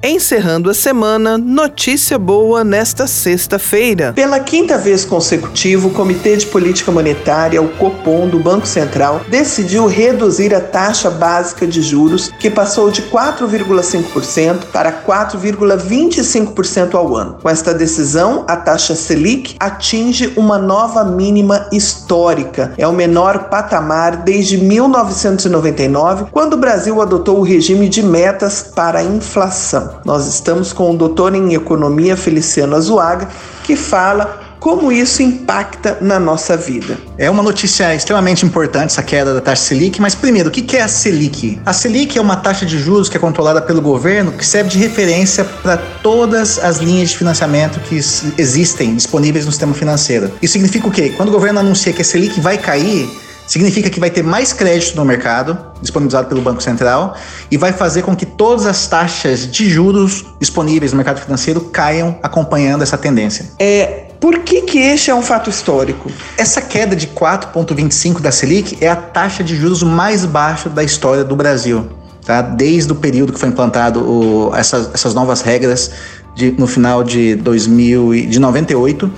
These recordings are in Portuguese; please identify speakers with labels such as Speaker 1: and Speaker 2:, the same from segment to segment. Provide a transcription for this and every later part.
Speaker 1: Encerrando a semana, notícia boa nesta sexta-feira.
Speaker 2: Pela quinta vez consecutiva, o Comitê de Política Monetária, o Copom do Banco Central, decidiu reduzir a taxa básica de juros, que passou de 4,5% para 4,25% ao ano. Com esta decisão, a taxa Selic atinge uma nova mínima histórica. É o menor patamar desde 1999, quando o Brasil adotou o regime de metas para a inflação. Nós estamos com o doutor em economia Feliciano Azuaga, que fala como isso impacta na nossa vida.
Speaker 3: É uma notícia extremamente importante essa queda da taxa Selic, mas primeiro, o que é a Selic? A Selic é uma taxa de juros que é controlada pelo governo que serve de referência para todas as linhas de financiamento que existem disponíveis no sistema financeiro. Isso significa o quê? Quando o governo anuncia que a Selic vai cair, Significa que vai ter mais crédito no mercado, disponibilizado pelo Banco Central, e vai fazer com que todas as taxas de juros disponíveis no mercado financeiro caiam acompanhando essa tendência.
Speaker 2: É, por que, que este é um fato histórico?
Speaker 3: Essa queda de 4,25 da Selic é a taxa de juros mais baixa da história do Brasil. Tá? Desde o período que foi implantado o, essas, essas novas regras de, no final de 2000 de 98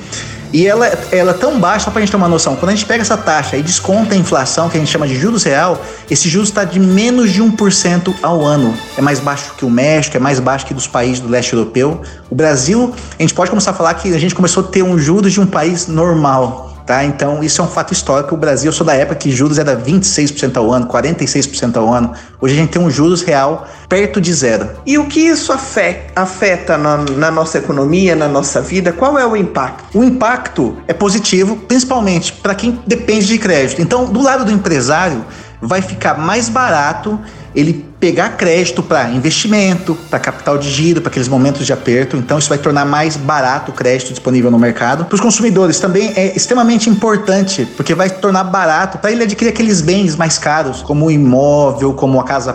Speaker 3: e ela, ela é tão baixa, só para a gente ter uma noção, quando a gente pega essa taxa e desconta a inflação, que a gente chama de juros real, esse juros está de menos de 1% ao ano. É mais baixo que o México, é mais baixo que dos países do leste europeu. O Brasil, a gente pode começar a falar que a gente começou a ter um juros de um país normal. Tá? Então, isso é um fato histórico. O Brasil, eu sou da época que juros era 26% ao ano, 46% ao ano. Hoje a gente tem um juros real perto de zero.
Speaker 2: E o que isso afeta, afeta na, na nossa economia, na nossa vida? Qual é o impacto?
Speaker 3: O impacto é positivo, principalmente para quem depende de crédito. Então, do lado do empresário, vai ficar mais barato ele pegar crédito para investimento, para capital de giro, para aqueles momentos de aperto. Então isso vai tornar mais barato o crédito disponível no mercado. Para os consumidores também é extremamente importante, porque vai tornar barato para ele adquirir aqueles bens mais caros, como o imóvel, como a casa,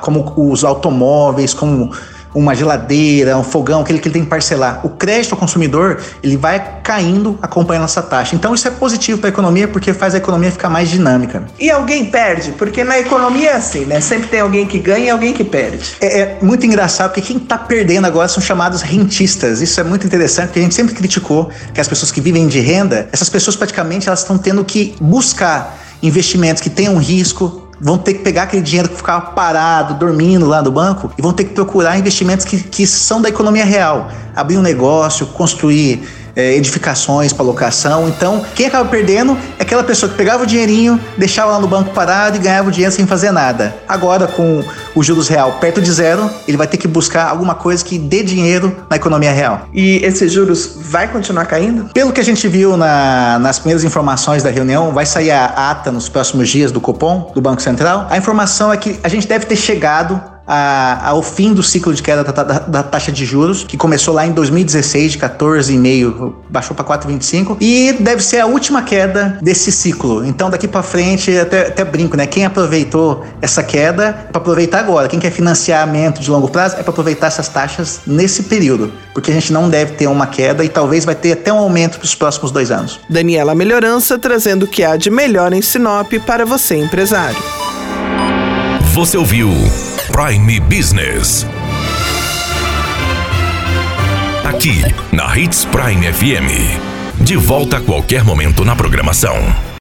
Speaker 3: como os automóveis, como uma geladeira, um fogão, aquele que ele tem que parcelar. O crédito ao consumidor, ele vai caindo acompanhando essa taxa. Então isso é positivo para a economia porque faz a economia ficar mais dinâmica.
Speaker 2: E alguém perde? Porque na economia é assim, né? Sempre tem alguém que ganha e alguém que perde.
Speaker 3: É, é muito engraçado porque quem está perdendo agora são chamados rentistas. Isso é muito interessante porque a gente sempre criticou que as pessoas que vivem de renda, essas pessoas praticamente elas estão tendo que buscar investimentos que tenham risco, vão ter que pegar aquele dinheiro que ficava parado, dormindo lá no banco, e vão ter que procurar investimentos que, que são da economia real. Abrir um negócio, construir é, edificações para locação. Então, quem acaba perdendo é aquela pessoa que pegava o dinheirinho, deixava lá no banco parado e ganhava o dinheiro sem fazer nada. Agora, com o juros real perto de zero, ele vai ter que buscar alguma coisa que dê dinheiro na economia real.
Speaker 2: E esses juros vai continuar caindo?
Speaker 3: Pelo que a gente viu na, nas primeiras informações da reunião, vai sair a ata nos próximos dias do Copom, do Banco Central. A informação é que a gente deve ter chegado a, ao fim do ciclo de queda da, da, da, taxa de juros, que começou lá em 2016, de 14,5, baixou para 4,25, e deve ser a última queda desse ciclo. Então, daqui para frente, até, até brinco, né? Quem aproveitou essa queda é para aproveitar agora. Quem quer financiamento de longo prazo é para aproveitar essas taxas nesse período, porque a gente não deve ter uma queda e talvez vai ter até um aumento para os próximos dois anos.
Speaker 1: Daniela Melhorança trazendo o que há de melhor em Sinop para você, empresário.
Speaker 4: Você ouviu Prime Business. Aqui, na Hits Prime FM. De volta a qualquer momento na programação.